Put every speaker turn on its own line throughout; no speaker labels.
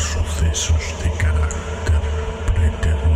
sucesos de carácter preternatural,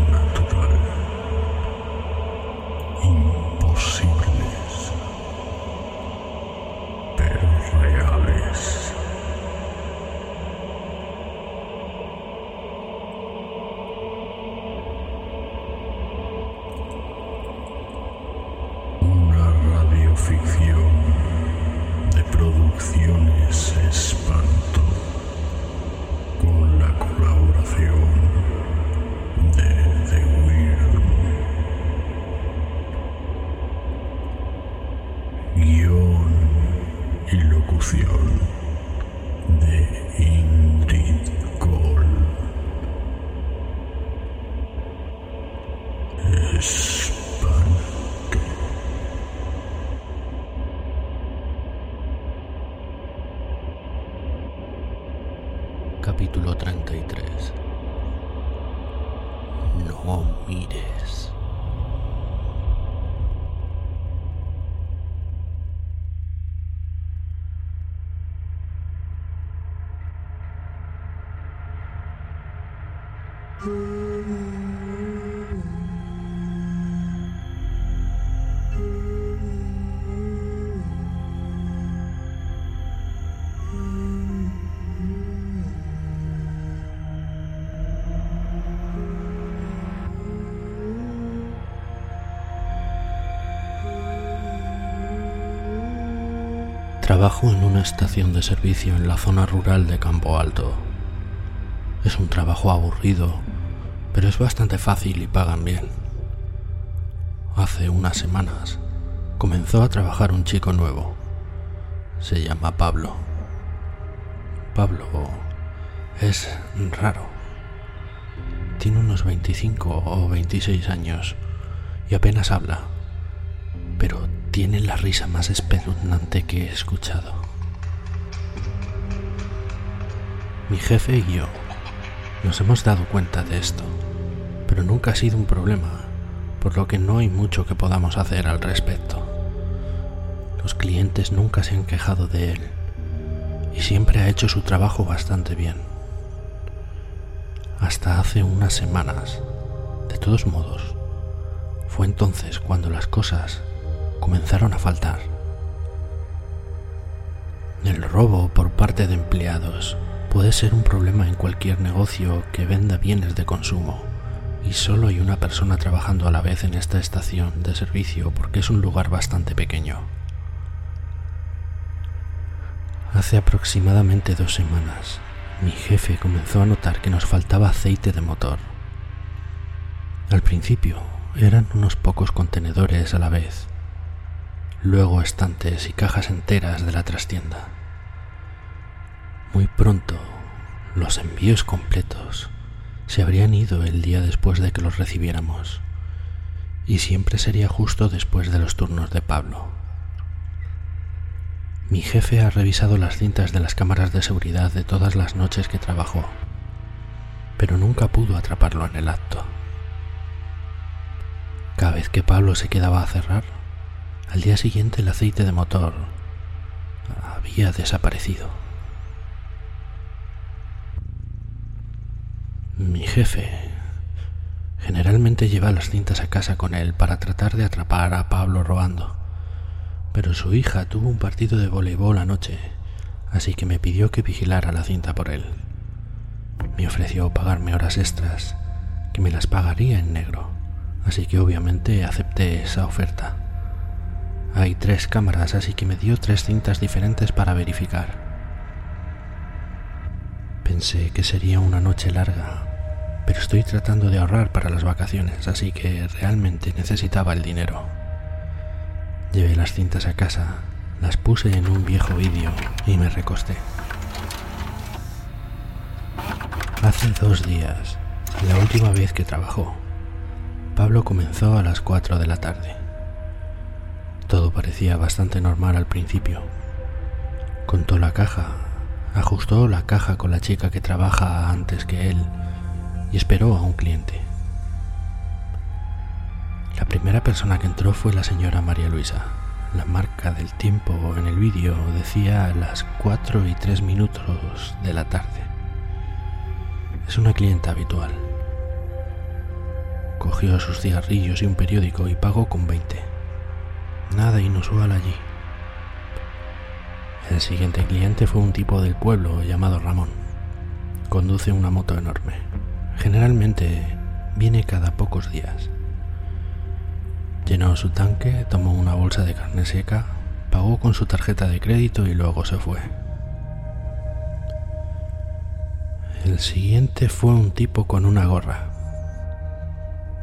Capítulo 33 No mires. Trabajo en una estación de servicio en la zona rural de Campo Alto. Es un trabajo aburrido, pero es bastante fácil y pagan bien. Hace unas semanas comenzó a trabajar un chico nuevo. Se llama Pablo. Pablo es raro. Tiene unos 25 o 26 años y apenas habla, pero tiene la risa más espeluznante que he escuchado. Mi jefe y yo nos hemos dado cuenta de esto, pero nunca ha sido un problema, por lo que no hay mucho que podamos hacer al respecto. Los clientes nunca se han quejado de él y siempre ha hecho su trabajo bastante bien. Hasta hace unas semanas. De todos modos, fue entonces cuando las cosas comenzaron a faltar. El robo por parte de empleados puede ser un problema en cualquier negocio que venda bienes de consumo y solo hay una persona trabajando a la vez en esta estación de servicio porque es un lugar bastante pequeño. Hace aproximadamente dos semanas, mi jefe comenzó a notar que nos faltaba aceite de motor. Al principio eran unos pocos contenedores a la vez, luego estantes y cajas enteras de la trastienda. Muy pronto, los envíos completos se habrían ido el día después de que los recibiéramos, y siempre sería justo después de los turnos de Pablo. Mi jefe ha revisado las cintas de las cámaras de seguridad de todas las noches que trabajó, pero nunca pudo atraparlo en el acto. Cada vez que Pablo se quedaba a cerrar, al día siguiente el aceite de motor había desaparecido. Mi jefe generalmente lleva las cintas a casa con él para tratar de atrapar a Pablo robando, pero su hija tuvo un partido de voleibol anoche, así que me pidió que vigilara la cinta por él. Me ofreció pagarme horas extras, que me las pagaría en negro, así que obviamente acepté esa oferta. Hay tres cámaras, así que me dio tres cintas diferentes para verificar. Pensé que sería una noche larga, pero estoy tratando de ahorrar para las vacaciones, así que realmente necesitaba el dinero. Llevé las cintas a casa, las puse en un viejo vídeo y me recosté. Hace dos días, la última vez que trabajó, Pablo comenzó a las 4 de la tarde. Todo parecía bastante normal al principio. Contó la caja, ajustó la caja con la chica que trabaja antes que él y esperó a un cliente. La primera persona que entró fue la señora María Luisa. La marca del tiempo en el vídeo decía las 4 y 3 minutos de la tarde. Es una clienta habitual. Cogió sus cigarrillos y un periódico y pagó con 20. Nada inusual allí. El siguiente cliente fue un tipo del pueblo llamado Ramón. Conduce una moto enorme. Generalmente viene cada pocos días. Llenó su tanque, tomó una bolsa de carne seca, pagó con su tarjeta de crédito y luego se fue. El siguiente fue un tipo con una gorra.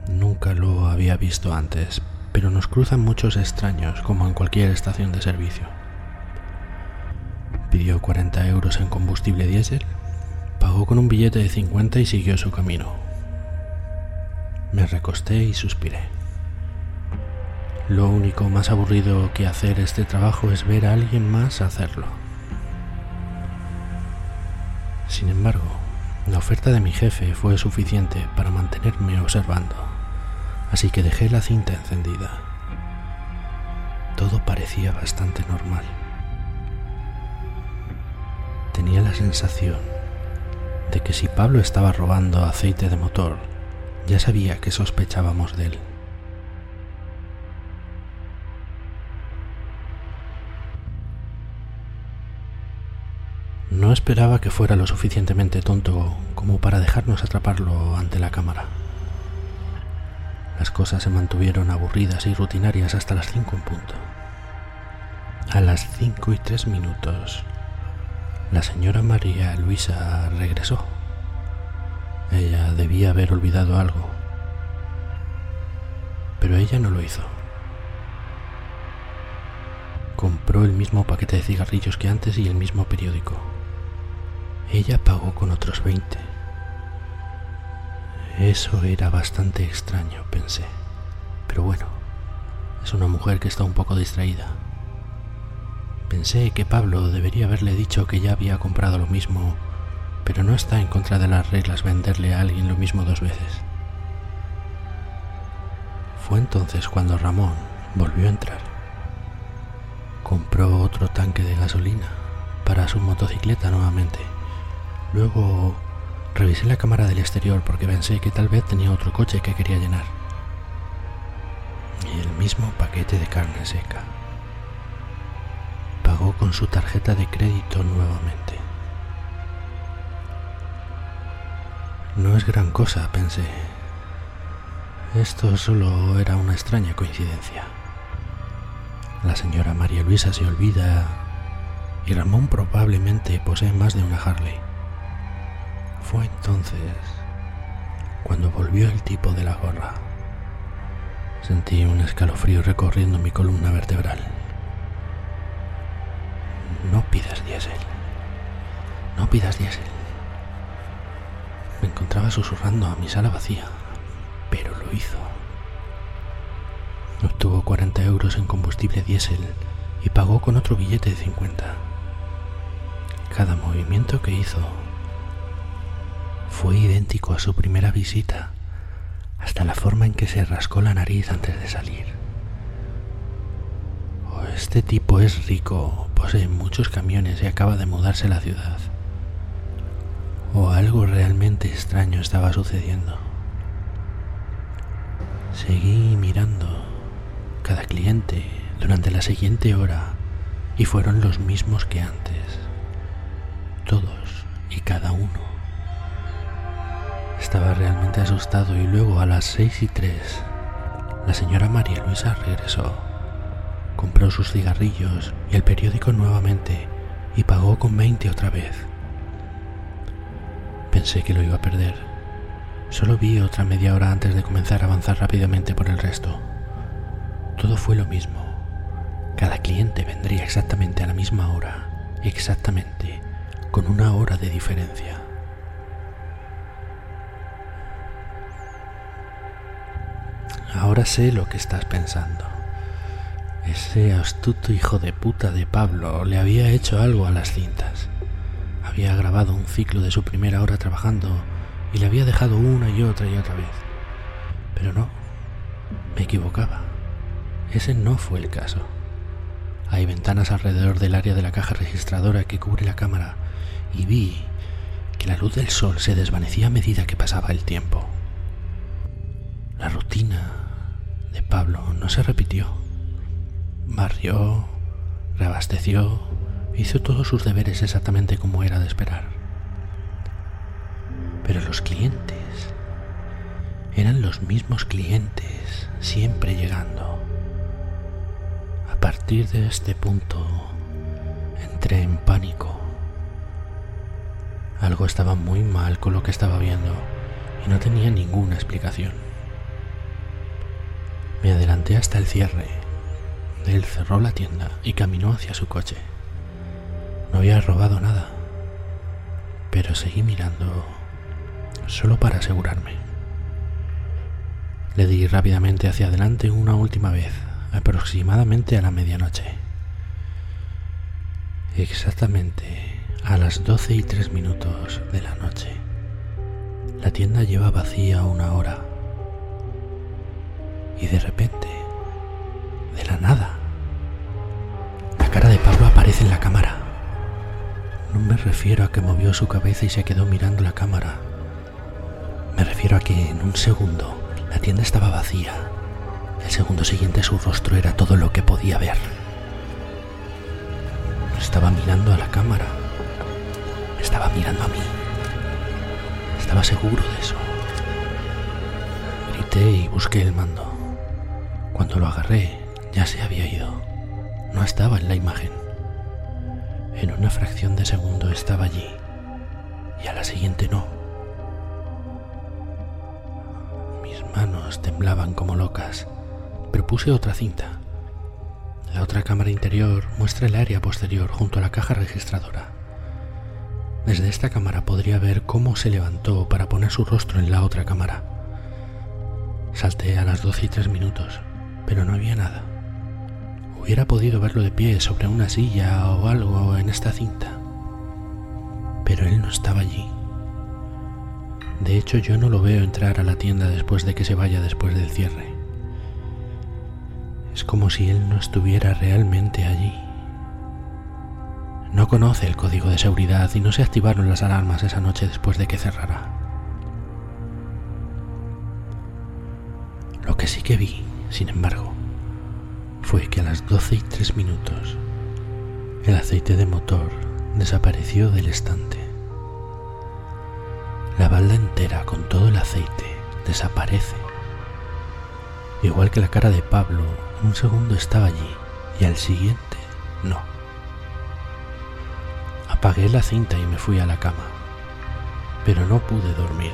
Nunca lo había visto antes, pero nos cruzan muchos extraños como en cualquier estación de servicio. Pidió 40 euros en combustible diésel, pagó con un billete de 50 y siguió su camino. Me recosté y suspiré. Lo único más aburrido que hacer este trabajo es ver a alguien más hacerlo. Sin embargo, la oferta de mi jefe fue suficiente para mantenerme observando, así que dejé la cinta encendida. Todo parecía bastante normal. Tenía la sensación de que si Pablo estaba robando aceite de motor, ya sabía que sospechábamos de él. No esperaba que fuera lo suficientemente tonto como para dejarnos atraparlo ante la cámara. Las cosas se mantuvieron aburridas y rutinarias hasta las cinco en punto. A las cinco y tres minutos, la señora María Luisa regresó. Ella debía haber olvidado algo, pero ella no lo hizo. Compró el mismo paquete de cigarrillos que antes y el mismo periódico. Ella pagó con otros 20. Eso era bastante extraño, pensé. Pero bueno, es una mujer que está un poco distraída. Pensé que Pablo debería haberle dicho que ya había comprado lo mismo, pero no está en contra de las reglas venderle a alguien lo mismo dos veces. Fue entonces cuando Ramón volvió a entrar. Compró otro tanque de gasolina para su motocicleta nuevamente Luego revisé la cámara del exterior porque pensé que tal vez tenía otro coche que quería llenar. Y el mismo paquete de carne seca. Pagó con su tarjeta de crédito nuevamente. No es gran cosa, pensé. Esto solo era una extraña coincidencia. La señora María Luisa se olvida y Ramón probablemente posee más de una Harley. Fue entonces cuando volvió el tipo de la gorra. Sentí un escalofrío recorriendo mi columna vertebral. No pidas diésel. No pidas diésel. Me encontraba susurrando a mi sala vacía, pero lo hizo. Obtuvo 40 euros en combustible diésel y pagó con otro billete de 50. Cada movimiento que hizo fue idéntico a su primera visita, hasta la forma en que se rascó la nariz antes de salir. Oh, este tipo es rico, posee muchos camiones y acaba de mudarse a la ciudad. O algo realmente extraño estaba sucediendo. Seguí mirando cada cliente durante la siguiente hora y fueron los mismos que antes. Todos y cada uno. Estaba realmente asustado y luego a las seis y tres la señora María Luisa regresó. compró sus cigarrillos y el periódico nuevamente y pagó con 20 otra vez. Pensé que lo iba a perder. Solo vi otra media hora antes de comenzar a avanzar rápidamente por el resto. Todo fue lo mismo. Cada cliente vendría exactamente a la misma hora, exactamente, con una hora de diferencia. Ahora sé lo que estás pensando. Ese astuto hijo de puta de Pablo le había hecho algo a las cintas. Había grabado un ciclo de su primera hora trabajando y le había dejado una y otra y otra vez. Pero no, me equivocaba. Ese no fue el caso. Hay ventanas alrededor del área de la caja registradora que cubre la cámara y vi que la luz del sol se desvanecía a medida que pasaba el tiempo. La rutina de Pablo no se repitió barrió, reabasteció, hizo todos sus deberes exactamente como era de esperar. Pero los clientes eran los mismos clientes, siempre llegando. A partir de este punto entré en pánico. Algo estaba muy mal con lo que estaba viendo y no tenía ninguna explicación. Me adelanté hasta el cierre él cerró la tienda y caminó hacia su coche. No había robado nada, pero seguí mirando solo para asegurarme. Le di rápidamente hacia adelante una última vez, aproximadamente a la medianoche. Exactamente a las doce y tres minutos de la noche. La tienda lleva vacía una hora. Y de repente, de la nada, la cara de Pablo aparece en la cámara. No me refiero a que movió su cabeza y se quedó mirando la cámara. Me refiero a que en un segundo la tienda estaba vacía. El segundo siguiente su rostro era todo lo que podía ver. estaba mirando a la cámara. estaba mirando a mí. Estaba seguro de eso. Grité y busqué el mando. Cuando lo agarré, ya se había ido no estaba en la imagen. En una fracción de segundo estaba allí y a la siguiente no. Mis manos temblaban como locas, pero puse otra cinta. La otra cámara interior muestra el área posterior junto a la caja registradora. Desde esta cámara podría ver cómo se levantó para poner su rostro en la otra cámara. Salté a las 12 y 3 minutos, pero no había nada. Hubiera podido verlo de pie sobre una silla o algo en esta cinta. Pero él no estaba allí. De hecho, yo no lo veo entrar a la tienda después de que se vaya después del cierre. Es como si él no estuviera realmente allí. No conoce el código de seguridad y no se activaron las alarmas esa noche después de que cerrara. Lo que sí que vi, sin embargo, fue que a las 12 y 3 minutos el aceite de motor desapareció del estante. La balda entera con todo el aceite desaparece. Igual que la cara de Pablo, un segundo estaba allí y al siguiente no. Apagué la cinta y me fui a la cama, pero no pude dormir.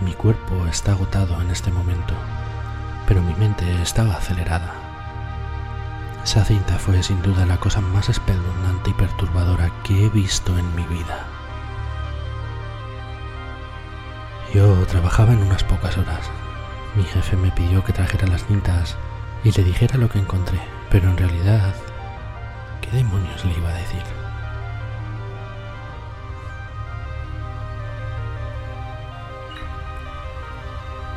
Mi cuerpo está agotado en este momento, pero mi mente estaba acelerada. Esa cinta fue sin duda la cosa más espeluznante y perturbadora que he visto en mi vida. Yo trabajaba en unas pocas horas. Mi jefe me pidió que trajera las cintas y le dijera lo que encontré, pero en realidad, ¿qué demonios le iba a decir?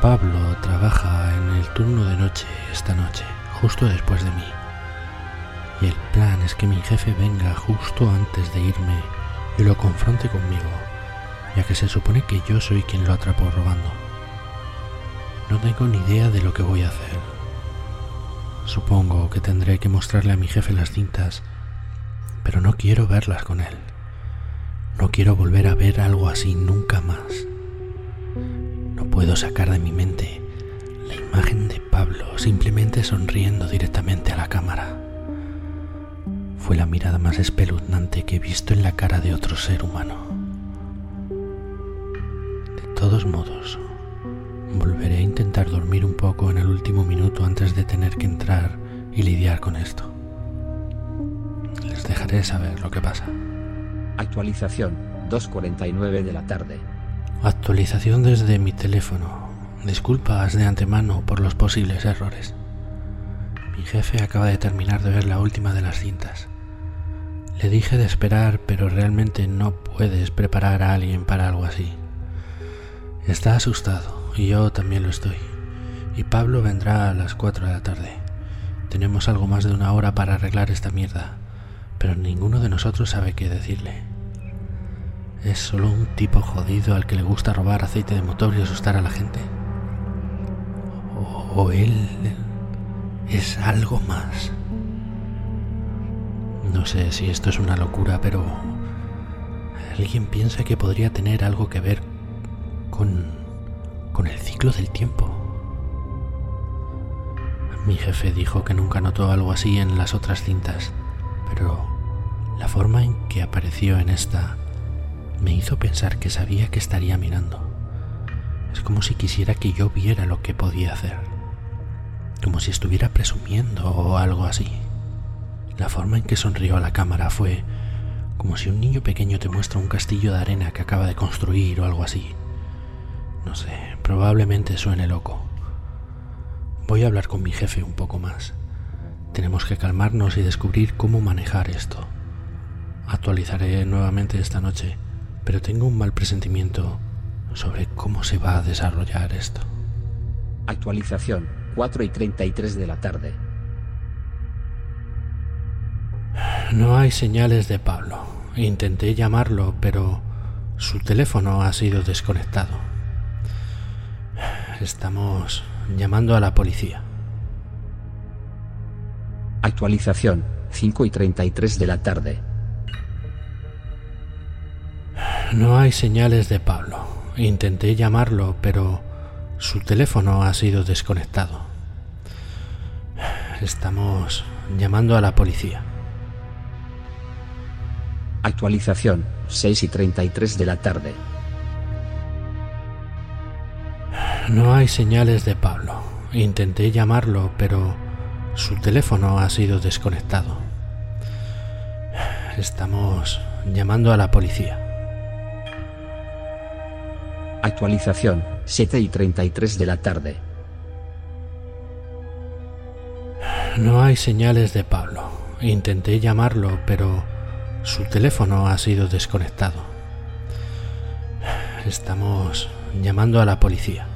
Pablo trabaja en el turno de noche esta noche, justo después de mí y el plan es que mi jefe venga justo antes de irme y lo confronte conmigo, ya que se supone que yo soy quien lo atrapó robando. No tengo ni idea de lo que voy a hacer. Supongo que tendré que mostrarle a mi jefe las cintas, pero no quiero verlas con él. No quiero volver a ver algo así nunca más. Puedo sacar de mi mente la imagen de Pablo simplemente sonriendo directamente a la cámara. Fue la mirada más espeluznante que he visto en la cara de otro ser humano. De todos modos, volveré a intentar dormir un poco en el último minuto antes de tener que entrar y lidiar con esto. Les dejaré saber lo que pasa.
Actualización, 2.49 de la tarde.
Actualización desde mi teléfono. Disculpas de antemano por los posibles errores. Mi jefe acaba de terminar de ver la última de las cintas. Le dije de esperar, pero realmente no puedes preparar a alguien para algo así. Está asustado y yo también lo estoy. Y Pablo vendrá a las 4 de la tarde. Tenemos algo más de una hora para arreglar esta mierda, pero ninguno de nosotros sabe qué decirle. Es solo un tipo jodido al que le gusta robar aceite de motor y asustar a la gente. O, él es algo más. No sé si esto es una locura, pero alguien piensa que podría tener algo que ver con, con el ciclo del tiempo. Mi jefe dijo que nunca notó algo así en las otras cintas, pero la forma en que apareció en esta me hizo pensar que sabía que estaría mirando. Es como si quisiera que yo viera lo que podía hacer. Como si estuviera presumiendo o algo así. La forma en que sonrió a la cámara fue como si un niño pequeño te muestra un castillo de arena que acaba de construir o algo así. No sé, probablemente suene loco. Voy a hablar con mi jefe un poco más. Tenemos que calmarnos y descubrir cómo manejar esto. Actualizaré nuevamente esta noche pero tengo un mal presentimiento sobre cómo se va a desarrollar esto.
Actualización, 4 y 33 de la tarde.
No hay señales de Pablo. Intenté llamarlo, pero su teléfono ha sido desconectado. Estamos llamando a la policía.
Actualización, 5 y 33 de la tarde.
No hay señales de Pablo. Intenté llamarlo, pero su teléfono ha sido desconectado. Estamos llamando a la policía.
Actualización, 6 y 33 de la tarde.
No hay señales de Pablo. Intenté llamarlo, pero su teléfono ha sido desconectado. Estamos llamando a la policía.
Actualización, 7 y 33 de la tarde.
No hay señales de Pablo. Intenté llamarlo, pero su teléfono ha sido desconectado. Estamos llamando a la policía.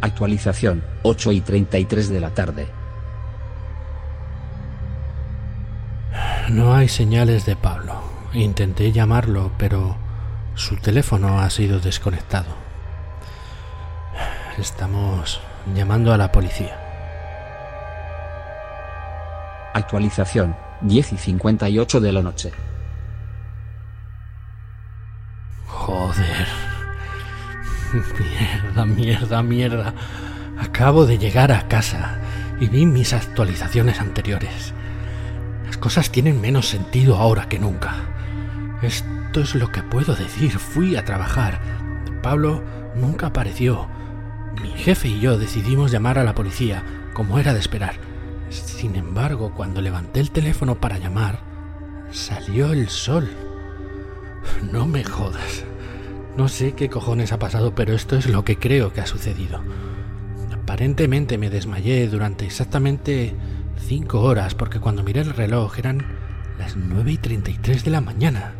Actualización, 8 y 33 de la tarde.
No hay señales de Pablo. Intenté llamarlo, pero su teléfono ha sido desconectado. Estamos llamando a la policía.
Actualización, 10 y 58 de la noche.
Joder. Mierda, mierda, mierda. Acabo de llegar a casa y vi mis actualizaciones anteriores. Las cosas tienen menos sentido ahora que nunca. Esto es lo que puedo decir. Fui a trabajar. Pablo nunca apareció. Mi jefe y yo decidimos llamar a la policía, como era de esperar. Sin embargo, cuando levanté el teléfono para llamar, salió el sol. No me jodas. No sé qué cojones ha pasado, pero esto es lo que creo que ha sucedido. Aparentemente me desmayé durante exactamente cinco horas porque cuando miré el reloj eran las 9 y 33 de la mañana.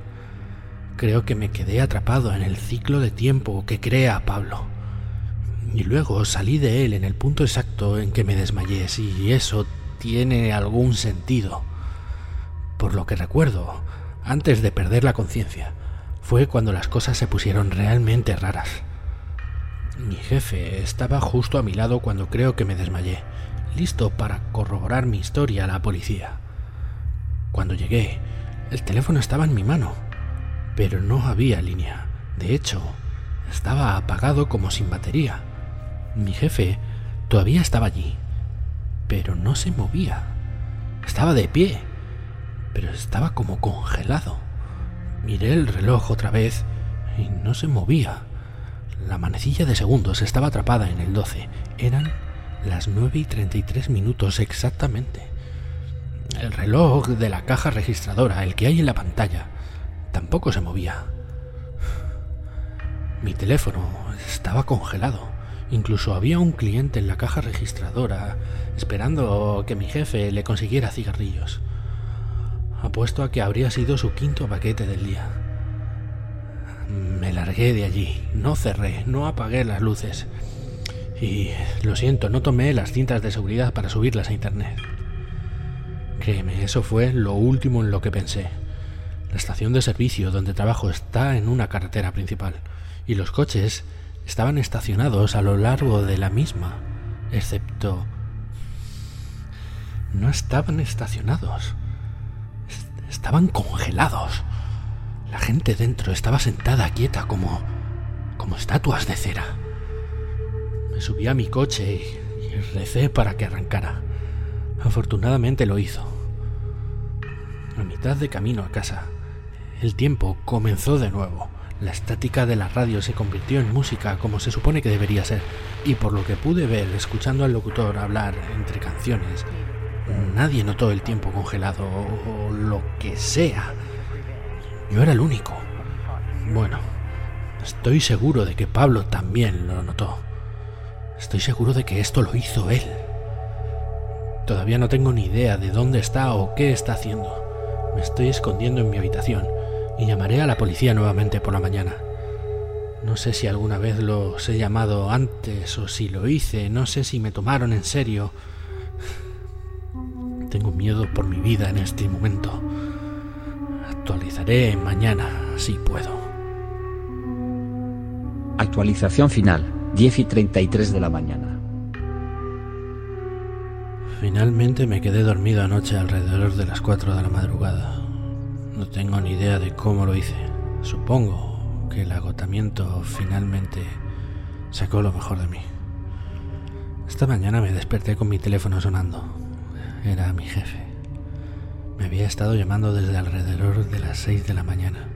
Creo que me quedé atrapado en el ciclo de tiempo que crea Pablo. Y luego salí de él en el punto exacto en que me desmayé, si eso tiene algún sentido. Por lo que recuerdo, antes de perder la conciencia, fue cuando las cosas se pusieron realmente raras. Mi jefe estaba justo a mi lado cuando creo que me desmayé, listo para corroborar mi historia a la policía. Cuando llegué, el teléfono estaba en mi mano pero no había línea. De hecho, estaba apagado como sin batería. Mi jefe todavía estaba allí, pero no se movía. Estaba de pie, pero estaba como congelado. Miré el reloj otra vez y no se movía. La manecilla de segundos estaba atrapada en el 12. Eran las 9 y 33 minutos exactamente. El reloj de la caja registradora, el que hay en la pantalla, tampoco se movía. Mi teléfono estaba congelado. Incluso había un cliente en la caja registradora esperando que mi jefe le consiguiera cigarrillos. Apuesto a que habría sido su quinto paquete del día. Me largué de allí, no cerré, no apagué las luces. Y lo siento, no tomé las cintas de seguridad para subirlas a internet. Créeme, eso fue lo último en lo que pensé. La estación de servicio donde trabajo está en una carretera principal y los coches estaban estacionados a lo largo de la misma, excepto... No estaban estacionados. Estaban congelados. La gente dentro estaba sentada quieta como... como estatuas de cera. Me subí a mi coche y, y recé para que arrancara. Afortunadamente lo hizo. A mitad de camino a casa, el tiempo comenzó de nuevo. La estática de la radio se convirtió en música como se supone que debería ser, y por lo que pude ver escuchando al locutor hablar entre canciones, nadie notó el tiempo congelado o lo que sea. Yo era el único. Bueno, estoy seguro de que Pablo también lo notó. Estoy seguro de que esto lo hizo él. Todavía no tengo ni idea de dónde está o qué está haciendo. Me estoy escondiendo en mi habitación y llamaré a la policía nuevamente por la mañana. No sé si alguna vez los he llamado antes o si lo hice, no sé si me tomaron en serio. Tengo miedo por mi vida en este momento. Actualizaré mañana si puedo.
Actualización final, 10 y 33 de la mañana.
Finalmente me quedé dormido anoche alrededor de las 4 de la madrugada. No tengo ni idea de cómo lo hice. Supongo que el agotamiento finalmente sacó lo mejor de mí. Esta mañana me desperté con mi teléfono sonando. Era mi jefe. Me había estado llamando desde alrededor de las 6 de la mañana.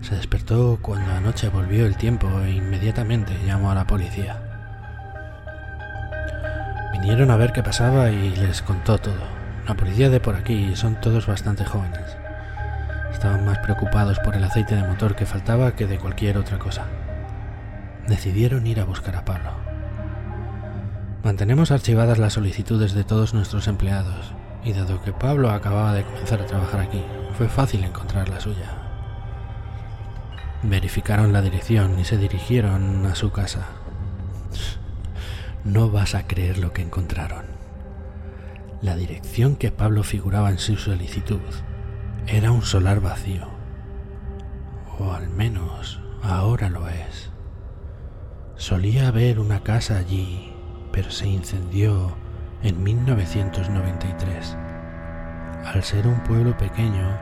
Se despertó cuando anoche volvió el tiempo e inmediatamente llamó a la policía. Vinieron a ver qué pasaba y les contó todo. La policía de por aquí son todos bastante jóvenes. Estaban más preocupados por el aceite de motor que faltaba que de cualquier otra cosa. Decidieron ir a buscar a Pablo. Mantenemos archivadas las solicitudes de todos nuestros empleados, y dado que Pablo acababa de comenzar a trabajar aquí, fue fácil encontrar la suya. Verificaron la dirección y se dirigieron a su casa. No vas a creer lo que encontraron. La dirección que Pablo figuraba en su solicitud era un solar vacío. O al menos ahora lo es. Solía haber una casa allí, pero se incendió en 1993. Al ser un pueblo pequeño,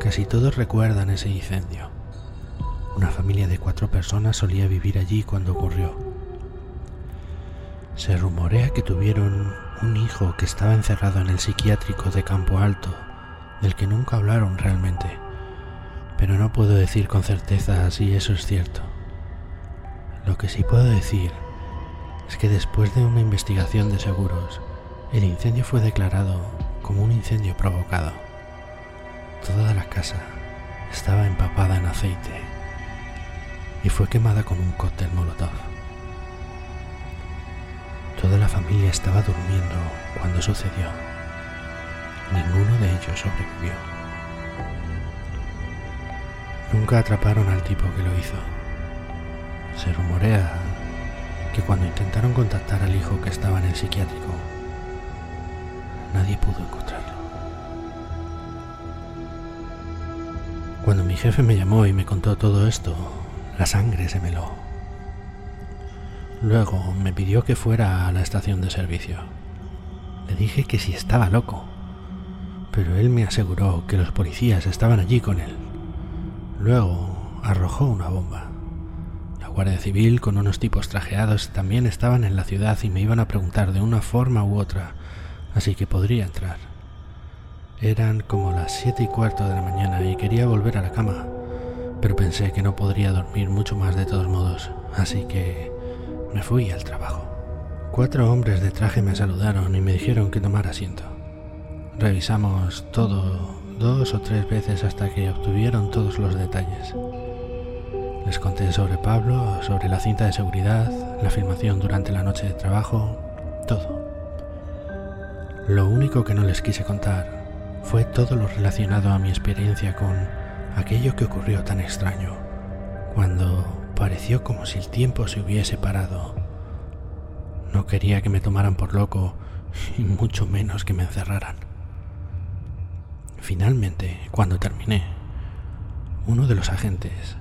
casi todos recuerdan ese incendio. Una familia de cuatro personas solía vivir allí cuando ocurrió. Se rumorea que tuvieron un hijo que estaba encerrado en el psiquiátrico de Campo Alto, del que nunca hablaron realmente, pero no puedo decir con certeza si eso es cierto. Lo que sí puedo decir es que después de una investigación de seguros, el incendio fue declarado como un incendio provocado. Toda la casa estaba empapada en aceite y fue quemada con un cóctel molotov. Toda la familia estaba durmiendo cuando sucedió. Ninguno de ellos sobrevivió. Nunca atraparon al tipo que lo hizo. Se rumorea que cuando intentaron contactar al hijo que estaba en el psiquiátrico, nadie pudo encontrarlo. Cuando mi jefe me llamó y me contó todo esto, la sangre se me. Luego me pidió que fuera a la estación de servicio. Le dije que si estaba loco, pero él me aseguró que los policías estaban allí con él. Luego arrojó una bomba. La guardia civil con unos tipos trajeados también estaban en la ciudad y me iban a preguntar de una forma u otra, así que podría entrar. Eran como las siete y cuarto de la mañana y quería volver a la cama, pero pensé que no podría dormir mucho más de todos modos, así que me fui al trabajo. Cuatro hombres de traje me saludaron y me dijeron que tomara asiento. Revisamos todo dos o tres veces hasta que obtuvieron todos los detalles. Les conté sobre Pablo, sobre la cinta de seguridad, la filmación durante la noche de trabajo, todo. Lo único que no les quise contar fue todo lo relacionado a mi experiencia con aquello que ocurrió tan extraño, cuando pareció como si el tiempo se hubiese parado. No quería que me tomaran por loco y mucho menos que me encerraran. Finalmente, cuando terminé, uno de los agentes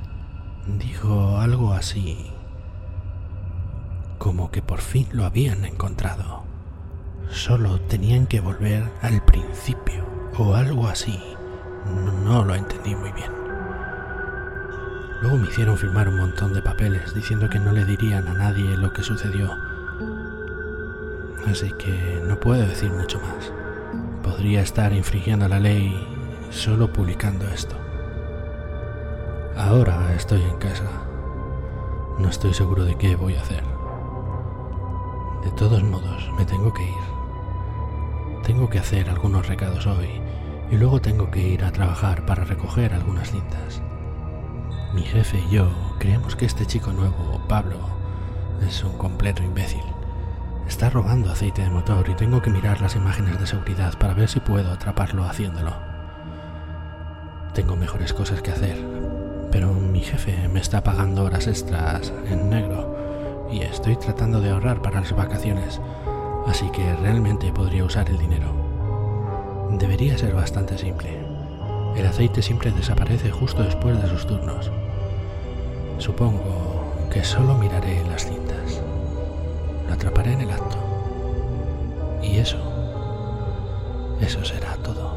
dijo algo así como que por fin lo habían encontrado. Solo tenían que volver al principio o algo así. No lo entendí muy bien. Luego me hicieron firmar un montón de papeles diciendo que no le dirían a nadie lo que sucedió. Así que no puedo decir mucho más. Podría estar infringiendo la ley solo publicando esto. Ahora estoy en casa. No estoy seguro de qué voy a hacer. De todos modos, me tengo que ir. Tengo que hacer algunos recados hoy y luego tengo que ir a trabajar para recoger algunas cintas. Mi jefe y yo creemos que este chico nuevo, Pablo, es un completo imbécil. Está robando aceite de motor y tengo que mirar las imágenes de seguridad para ver si puedo atraparlo haciéndolo. Tengo mejores cosas que hacer, pero mi jefe me está pagando horas extras en negro y estoy tratando de ahorrar para las vacaciones, así que realmente podría usar el dinero. Debería ser bastante simple. El aceite siempre desaparece justo después de sus turnos. Supongo que solo miraré las cintas. Lo atraparé en el acto. Y eso, eso será todo.